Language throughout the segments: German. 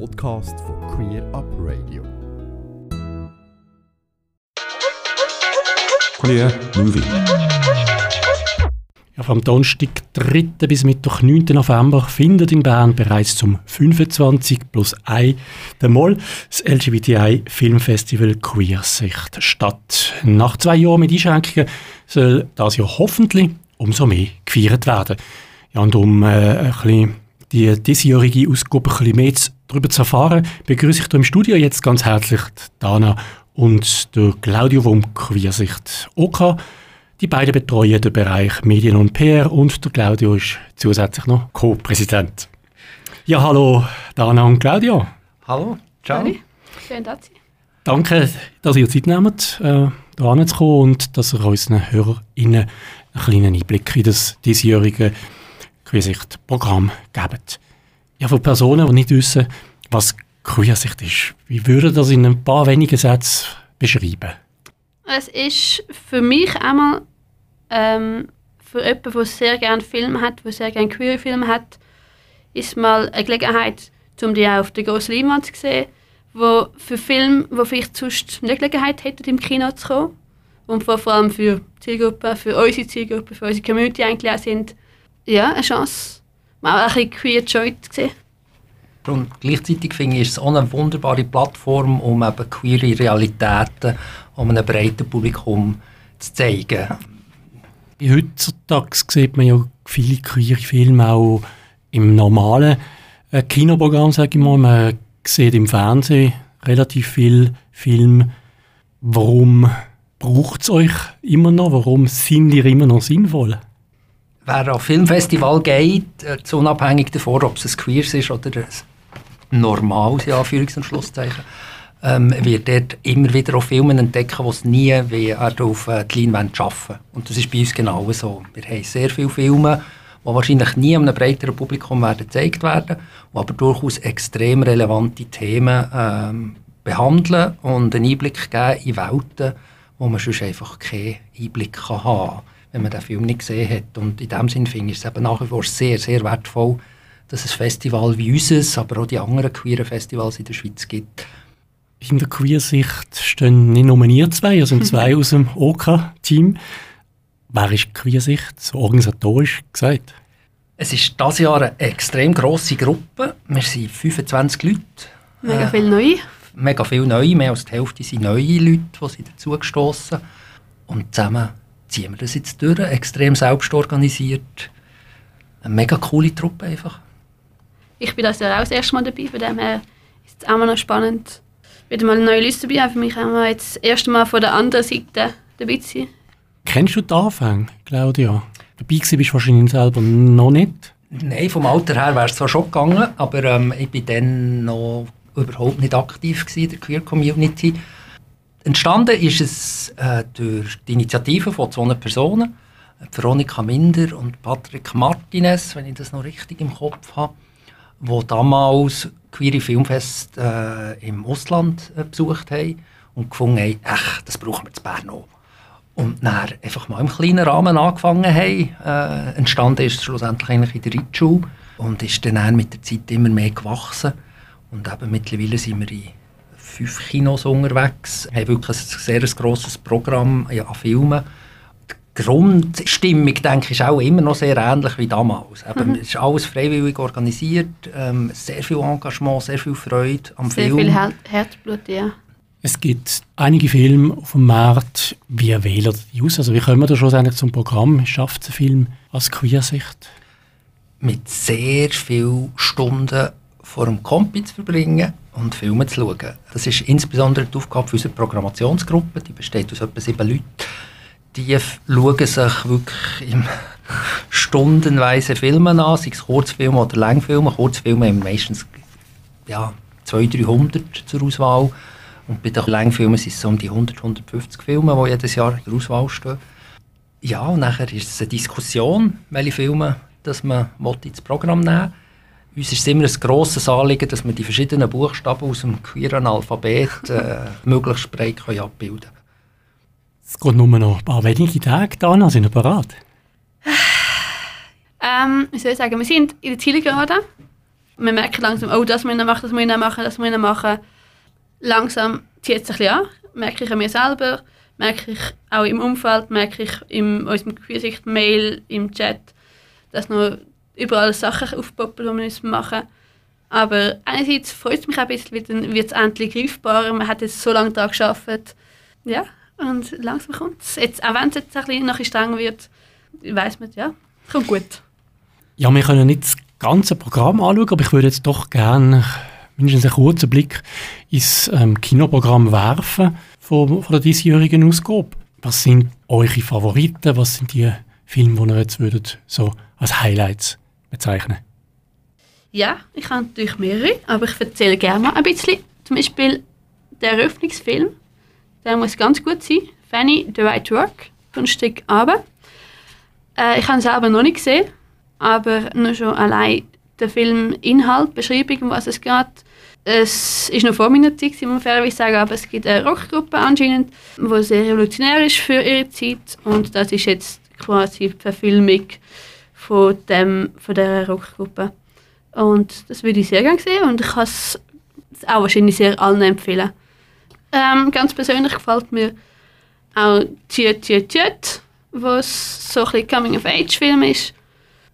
Podcast von Queer Up Radio. Queer Movie. Ja, vom Donnerstag 3. bis Mittwoch 9. November findet in Bern bereits zum 25 plus 1 der Moll das LGBTI Filmfestival Queersicht statt. Nach zwei Jahren mit Einschränkungen soll das Jahr hoffentlich umso mehr gefeiert werden. Ja, und um äh, ein bisschen die diesjährige Ausgabe ein bisschen mehr darüber zu erfahren, begrüße ich hier im Studio jetzt ganz herzlich Dana und der Claudio vom Queersicht OK. Die beiden betreuen den Bereich Medien und PR und der Claudio ist zusätzlich noch Co-Präsident. Ja, hallo Dana und Claudio. Hallo, ciao. Hallo. Schön, dass Sie. Danke, dass ihr Zeit nehmt, äh, hier zu kommen und dass ihr unseren HörerInnen einen kleinen Einblick in das diesjährige Queersicht-Programm gebt. Ja, für Personen, die nicht wissen, was Queersicht ist, wie würdet ihr das in ein paar wenigen Sätzen beschreiben? Es ist für mich einmal ähm, für jemanden, der sehr gerne Filme hat, der sehr gerne queere Filme hat, ist mal eine Gelegenheit, um die auch auf der grossen Leinwand zu sehen, wo für Filme, die vielleicht sonst nicht Gelegenheit hätten, im Kino zu kommen und vor allem für Zielgruppen, für unsere Zielgruppe, für unsere Community eigentlich auch sind, ja, eine Chance, mal ein bisschen queer Joy zu sehen. Und gleichzeitig finde ich, ist es auch eine wunderbare Plattform, um eben queere Realitäten um einem breiten Publikum zu zeigen. Heutzutage sieht man ja viele queere Filme auch im normalen äh, Kinoprogramm, sage ich mal. Man sieht im Fernsehen relativ viel Film. Warum braucht es euch immer noch? Warum sind ihr immer noch sinnvoll? Wer auf Filmfestival geht, äh, unabhängig davon, ob es ein Queers ist oder ein normales, ja, Anführungs- und Schlusszeichen, ähm, wird dort immer wieder auch Filme entdecken, die es nie wie auf äh, die Leinwand schaffen. Und das ist bei uns genau so. Wir haben sehr viele Filme, die wahrscheinlich nie einem breiteren Publikum werden gezeigt werden, die aber durchaus extrem relevante Themen ähm, behandeln und einen Einblick geben in Welten, wo man sonst einfach keinen Einblick haben kann, wenn man den Film nicht gesehen hat. Und in dem Sinne finde ich es eben nach wie vor sehr, sehr wertvoll, dass es Festival wie unseres, aber auch die anderen queeren Festivals in der Schweiz gibt, in der Queersicht stehen nicht nur ihr zwei, sind zwei aus dem OK-Team. Wer ist Queersicht, so organisatorisch gesagt? Es ist dieses Jahr eine extrem grosse Gruppe. Wir sind 25 Leute. Mega viele neue. Mega viele neue, mehr als die Hälfte sind neue Leute, die sind dazugestoßen. Und zusammen ziehen wir das jetzt durch, extrem selbst organisiert. Eine mega coole Truppe einfach. Ich bin das ja auch das erste Mal dabei, von dem her ist es auch noch spannend, wieder mal eine neue Liste dabei haben. Für mich haben wir jetzt das erste Mal von der anderen Seite dabei zu sein. Kennst du die Anfänge, Claudia? Dabei bist du wahrscheinlich selber noch nicht. Nein, vom Alter her wäre es zwar schon gegangen, aber ähm, ich war dann noch überhaupt nicht aktiv in der Queer Community. Entstanden ist es äh, durch die Initiative von zwei Personen, Veronika Minder und Patrick Martinez, wenn ich das noch richtig im Kopf habe, die damals queere Filmfest äh, im Ausland äh, besucht haben und gefunden haben, ach, das brauchen wir in Bern auch. Und dann einfach mal im kleinen Rahmen angefangen haben. Äh, entstanden ist es schlussendlich eigentlich in der Ritschule und ist dann mit der Zeit immer mehr gewachsen. Und eben mittlerweile sind wir in fünf Kinos unterwegs, haben wirklich ein sehr grosses Programm an Filmen Grundstimmung, denke ich, ist auch immer noch sehr ähnlich wie damals. Eben, mhm. Es ist alles freiwillig organisiert, ähm, sehr viel Engagement, sehr viel Freude am sehr Film. Sehr viel Her Herzblut, ja. Es gibt einige Filme auf dem Markt. Wie wählt die aus? Also wie kommen wir da schon zum Programm? Schafft ein Film als Queersicht? Mit sehr vielen Stunden vor dem Kompi zu verbringen und Filme zu schauen. Das ist insbesondere die Aufgabe unserer Programmationsgruppe. Die besteht aus etwa sieben Leuten die schauen sich wirklich im stundenweise Filme an, sei es Kurzfilme oder Langfilme. Kurzfilme haben meistens ja, 200, 300 zur Auswahl. Und bei den Langfilmen sind es um die 100, 150 Filme, die jedes Jahr der Auswahl stehen. Ja, und nachher ist es eine Diskussion, welche Filme dass man ins Programm nehmen will. Uns ist es immer ein grosses Anliegen, dass wir die verschiedenen Buchstaben aus dem queeren Alphabet äh, möglichst breit abbilden können. Es geht nur noch ein paar wenige Tage da, sind wir bereit? Ähm, ich soll sagen, wir sind in der Zielgerade. Wir merken langsam, oh, das müssen wir machen, das müssen wir machen, das müssen wir machen. Langsam zieht es ein bisschen an, merke ich an mir selber, merke ich auch im Umfeld, merke ich in unserem Queersicht-Mail, im Chat, dass noch überall Sachen aufpoppen, die wir machen müssen. Aber einerseits freut es mich ein bisschen, dann wird es endlich greifbarer. Man hat jetzt so lange daran gearbeitet. Ja, und langsam kommt es. Jetzt, auch wenn es jetzt ein bisschen noch strenger wird, weiß man, ja, kommt gut. Ja, wir können nicht das ganze Programm anschauen, aber ich würde jetzt doch gerne mindestens einen kurzen Blick ins ähm, Kinoprogramm werfen von, von der diesjährigen Ausgabe. Was sind eure Favoriten? Was sind die Filme, die ihr jetzt würdet so als Highlights bezeichnen Ja, ich habe natürlich mehrere, aber ich erzähle gerne mal ein bisschen. Zum Beispiel der Eröffnungsfilm, der muss ganz gut sein. Fanny, The Right Work, von Stück Abend. Äh, ich habe ihn selber noch nicht gesehen, aber nur schon allein der Film Inhalt, Beschreibung, um was es geht. Es ist noch vor meiner Zeit, muss man fairerweise sagen, aber es gibt eine Rockgruppe anscheinend, die sehr revolutionär ist für ihre Zeit und das ist jetzt quasi die Verfilmung von, dem, von dieser Rockgruppe. Und das würde ich sehr gerne sehen und ich kann es auch wahrscheinlich sehr allen empfehlen. Ähm, ganz persönlich gefällt mir auch Tjöt Tjöt Tjöt, was so ein Coming-of-Age-Film ist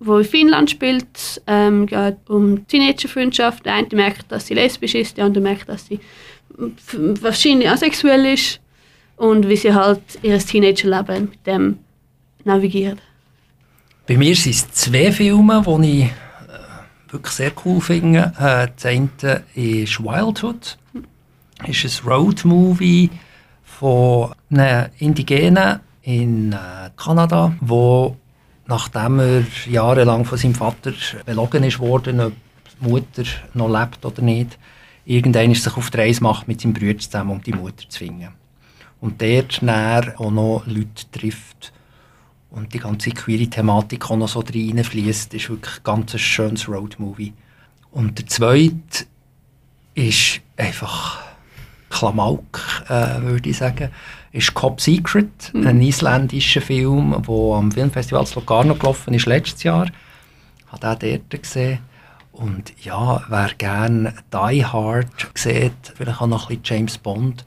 wo in Finnland spielt. Ähm, geht um Teenagerfreundschaft. Der eine merkt, dass sie lesbisch ist, der andere merkt, dass sie wahrscheinlich asexuell ist. Und wie sie halt ihr Teenagerleben mit dem navigiert. Bei mir sind es zwei Filme, die ich äh, wirklich sehr cool finde. Äh, das eine ist Wildhood. Das ist ein Roadmovie von einem Indigenen in äh, Kanada, wo nachdem er jahrelang von seinem Vater belogen ist worden, ob die Mutter noch lebt oder nicht, irgendwann sich auf die Reise macht mit seinem Bruder zusammen, um die Mutter zu finden. Und dort näher auch noch Leute trifft und die ganze queere Thematik auch noch so reinfließt, ist wirklich ein ganz schönes Roadmovie. Und der zweite ist einfach Klamauk, äh, würde ich sagen ist Cop Secret, mhm. ein isländischer Film, der am Filmfestival Locarno gelaufen ist letztes Jahr. Ich habe den dort gesehen. Und ja, wer gerne Die Hard sieht, vielleicht auch noch ein bisschen James Bond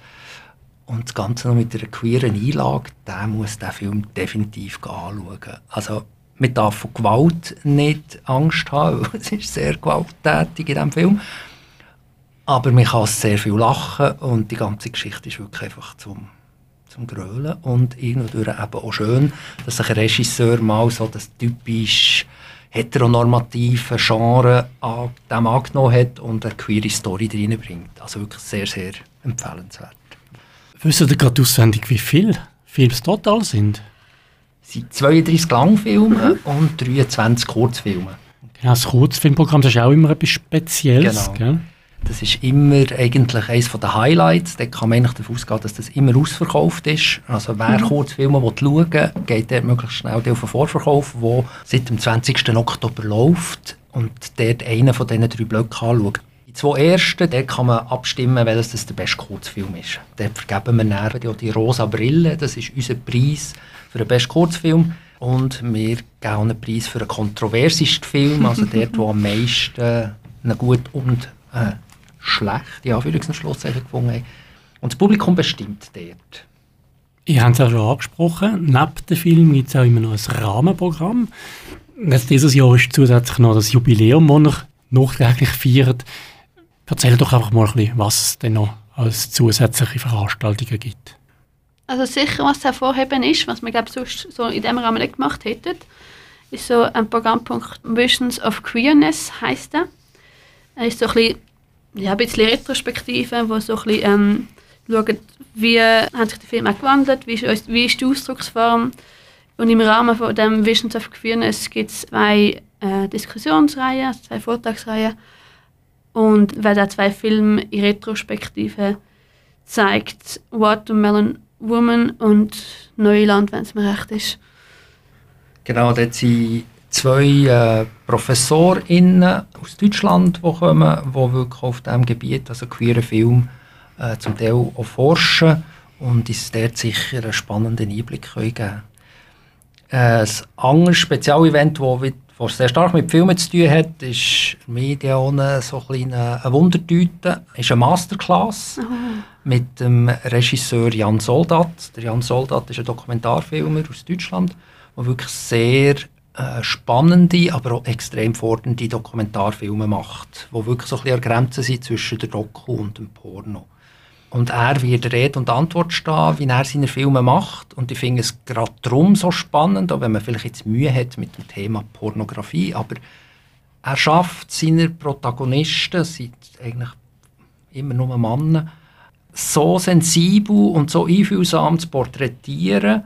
und das Ganze noch mit einer queeren Einlage, der muss den Film definitiv anschauen. Also, man darf von Gewalt nicht Angst haben, weil es ist sehr gewalttätig in diesem Film. Aber man kann sehr viel lachen und die ganze Geschichte ist wirklich einfach zum zum Grölen und irgendwo eben auch schön, dass sich ein Regisseur mal so das typisch heteronormative Genre an dem angenommen hat und eine queere Story reinbringt. Also wirklich sehr, sehr empfehlenswert. Wisst ihr gerade auswendig, wie viele Filme es total sind? Es sind 32 Langfilme mhm. und 23 Kurzfilme. Genau, das Kurzfilmprogramm das ist auch immer etwas Spezielles. Genau. Gell? Das ist immer eigentlich eines der Highlights. Da kann man eigentlich davon ausgehen, dass das immer ausverkauft ist. Also wer mhm. Kurzfilme schauen will, geht dort möglichst schnell auf den Vorverkauf, der seit dem 20. Oktober läuft und dort einen von diesen drei Blöcken anschaut. Zwei ersten, dort kann man abstimmen, welches das der beste Kurzfilm ist. Dort vergeben wir dann die rosa Brille, das ist unser Preis für den besten Kurzfilm. Und wir geben einen Preis für den kontroversesten Film, also dort, wo am meisten einen gut und äh, schlecht, und Schlusszeichen gefunden haben. Und das Publikum bestimmt dort. Ihr habt es ja schon angesprochen, neben dem Film gibt es auch immer noch ein Rahmenprogramm. Jetzt dieses Jahr ist zusätzlich noch das Jubiläum, das ihr nachträglich feiert. Erzähl doch einfach mal ein bisschen, was es denn noch als zusätzliche Veranstaltungen gibt. Also sicher, was hervorheben ist, was wir glaube sonst so in diesem Rahmen nicht gemacht hätten, ist so ein Programmpunkt Visions of Queerness heisst er. Er ist so ein bisschen ja, ein bisschen Retrospektive, wo so ein bisschen ähm, schauen, wie haben sich die Filme gewandelt, wie ist, wie ist die Ausdrucksform. Und im Rahmen von dem Visions of Queerness gibt es zwei äh, Diskussionsreihen, also zwei Vortragsreihen. Und wer da zwei Filme in Retrospektive zeigt, Watermelon Woman und Neuland, wenn es mir recht ist. Genau, dort sind zwei äh, ProfessorInnen aus Deutschland, die kommen, die wirklich auf diesem Gebiet, also queeren Film, äh, zum Teil auch forschen und uns dort sicher einen spannenden Einblick geben können. Äh, ein anderes Spezialevent, das was sehr stark mit Filmen zu tun hat, ist Medione so ein eine Wundertüte, ist eine Masterclass oh. mit dem Regisseur Jan Soldat. Der Jan Soldat ist ein Dokumentarfilmer aus Deutschland, der wirklich sehr äh, spannende, aber auch extrem fordernde Dokumentarfilme macht, wo wirklich so ein bisschen an Grenzen sind zwischen der Doku und dem Porno. Und er wird Rede und Antwort stehen, wie er seine Filme macht. Und ich finde es gerade darum so spannend, auch wenn man vielleicht jetzt Mühe hat mit dem Thema Pornografie, aber er schafft seine Protagonisten, sind eigentlich immer nur Männer, so sensibel und so einfühlsam zu porträtieren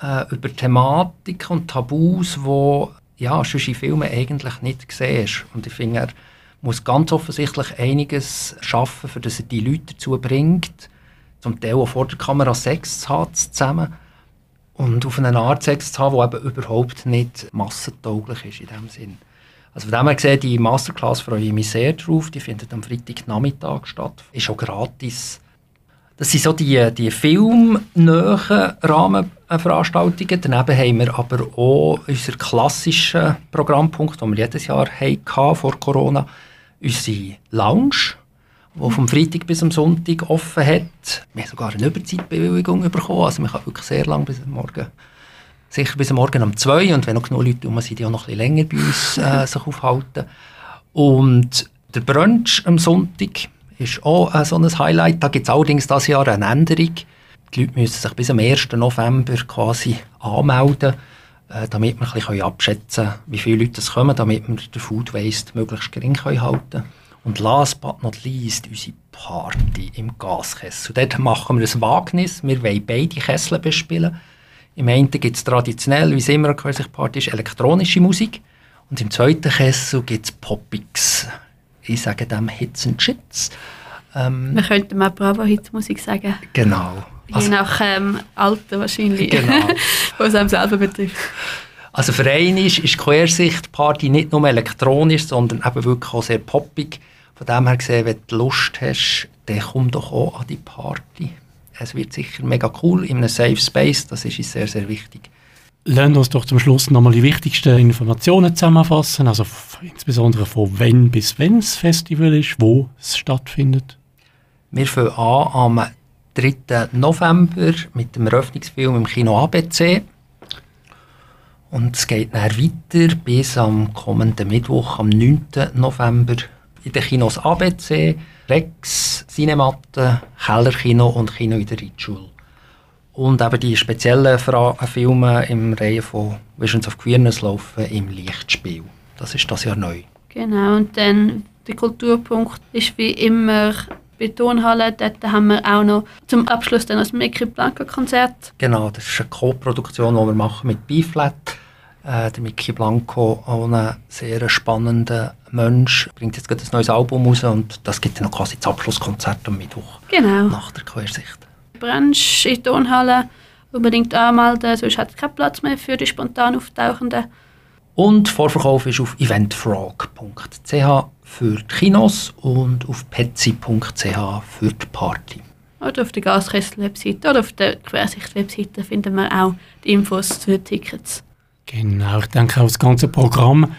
äh, über Thematiken und Tabus, die ja, sonst in Filmen eigentlich nicht siehst. Und ich finde, er muss ganz offensichtlich einiges schaffen, für dass er die Leute dazu bringt, zum Teil auch vor der Kamera Sex zu haben zusammen und auf eine Art Sex zu haben, die eben überhaupt nicht massentauglich ist in dem Sinn. Also von dem her gesehen, die Masterclass freue ich mich sehr drauf. Die findet am Freitagnachmittag statt. Ist auch gratis. Das sind so die, die filmnahen Rahmenveranstaltungen. Daneben haben wir aber auch unseren klassischen Programmpunkt, den wir jedes Jahr hatten, vor Corona unsere Lounge, die vom Freitag bis am Sonntag offen hat. Wir haben sogar eine Überzeitbewilligung bekommen, also man kann wirklich sehr lange bis morgen, sicher bis morgen um zwei und wenn noch genug Leute um sind, die auch noch ein bisschen länger bei uns äh, sich aufhalten. Und der Brunch am Sonntag ist auch äh, so ein Highlight. Da gibt es allerdings dieses Jahr eine Änderung. Die Leute müssen sich bis am 1. November quasi anmelden, äh, damit wir ein bisschen abschätzen können, wie viele Leute es kommen, damit wir den Food Waste möglichst gering halten können. Und last but not least, unsere Party im Gaskessel. Dort machen wir ein Wagnis. Wir wollen beide Kessel bespielen. Im einen gibt es traditionell, wie es immer eine Party ist, elektronische Musik. Und im zweiten Kessel gibt es Poppix. Ich sage dem Hits and Shits. Ähm, wir könnten mal Bravo-Hits-Musik sagen. Genau. Also, Je nach ähm, Alter wahrscheinlich, genau. was einem selber betrifft. Also für einen ist, ist Quersicht Party nicht nur elektronisch, sondern eben wirklich auch sehr poppig. Von dem her gesehen, wenn du Lust hast, dann komm doch auch an die Party. Es wird sicher mega cool in einem Safe Space, das ist uns sehr, sehr wichtig. Lassen uns doch zum Schluss nochmal die wichtigsten Informationen zusammenfassen, also insbesondere von wann bis wann das Festival ist, wo es stattfindet. Wir fangen an am 3. November mit dem Eröffnungsfilm im Kino ABC. Und es geht dann weiter bis am kommenden Mittwoch, am 9. November, in den Kinos ABC, Rex, Cinematte, Kellerkino und Kino in der Ritschule. Und eben die speziellen Fra Filme im Reihe von Visions of Queerness laufen im Lichtspiel. Das ist das Jahr neu. Genau, und dann der Kulturpunkt ist wie immer Betonhalle. Dort haben wir auch noch zum Abschluss dann das Mickey Blanco Konzert. Genau, das ist eine Co-Produktion, die wir machen mit B-Flat. Äh, der Mickey Blanco, auch ein sehr spannender Mensch, bringt jetzt gerade ein neues Album raus und das gibt dann noch quasi das Abschlusskonzert am Mittwoch. Genau. Nach der Quersicht. Brennst in die Tonhalle unbedingt anmelden, sonst hat es keinen Platz mehr für die spontan Auftauchenden. Und Vorverkauf ist auf eventfrog.ch für die Kinos und auf petsy.ch für die Party. Oder auf der Gaskessel-Webseite oder auf der Quersicht-Webseite finden wir auch die Infos zu den Tickets. Genau, ich denke auch das ganze Programm.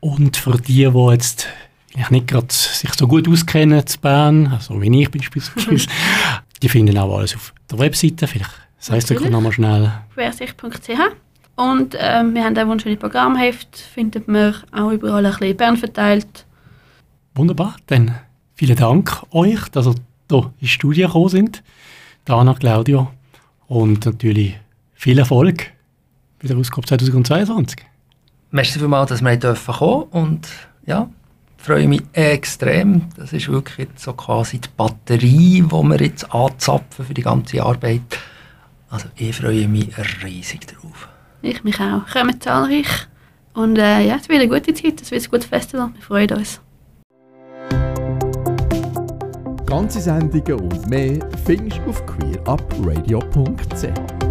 Und für die, die jetzt vielleicht nicht gerade sich so gut auskennen zu Bern, also wie ich beispielsweise, die finden auch alles auf der Webseite. Vielleicht sagst du nochmal schnell. Quersicht.ch und äh, wir haben ein wunderschönes Programmheft, findet man auch überall ein bisschen Bern verteilt. Wunderbar, dann vielen Dank euch, dass ihr hier in die Studie gekommen sind. Dana, Claudio und natürlich viel Erfolg bei der Ausgabe 2022. Merci vielmals, dass wir kommen dürfen und ja, freue mich extrem. Das ist wirklich so quasi die Batterie, die wir jetzt anzapfen für die ganze Arbeit. Also ich freue mich riesig darauf. Ich mich auch. Kommen zahlreich. Und äh, ja, es wird eine gute Zeit, es wird ein gutes Festival. Wir freuen uns. Ganze Sendungen und mehr findest du auf queerupradio.ch.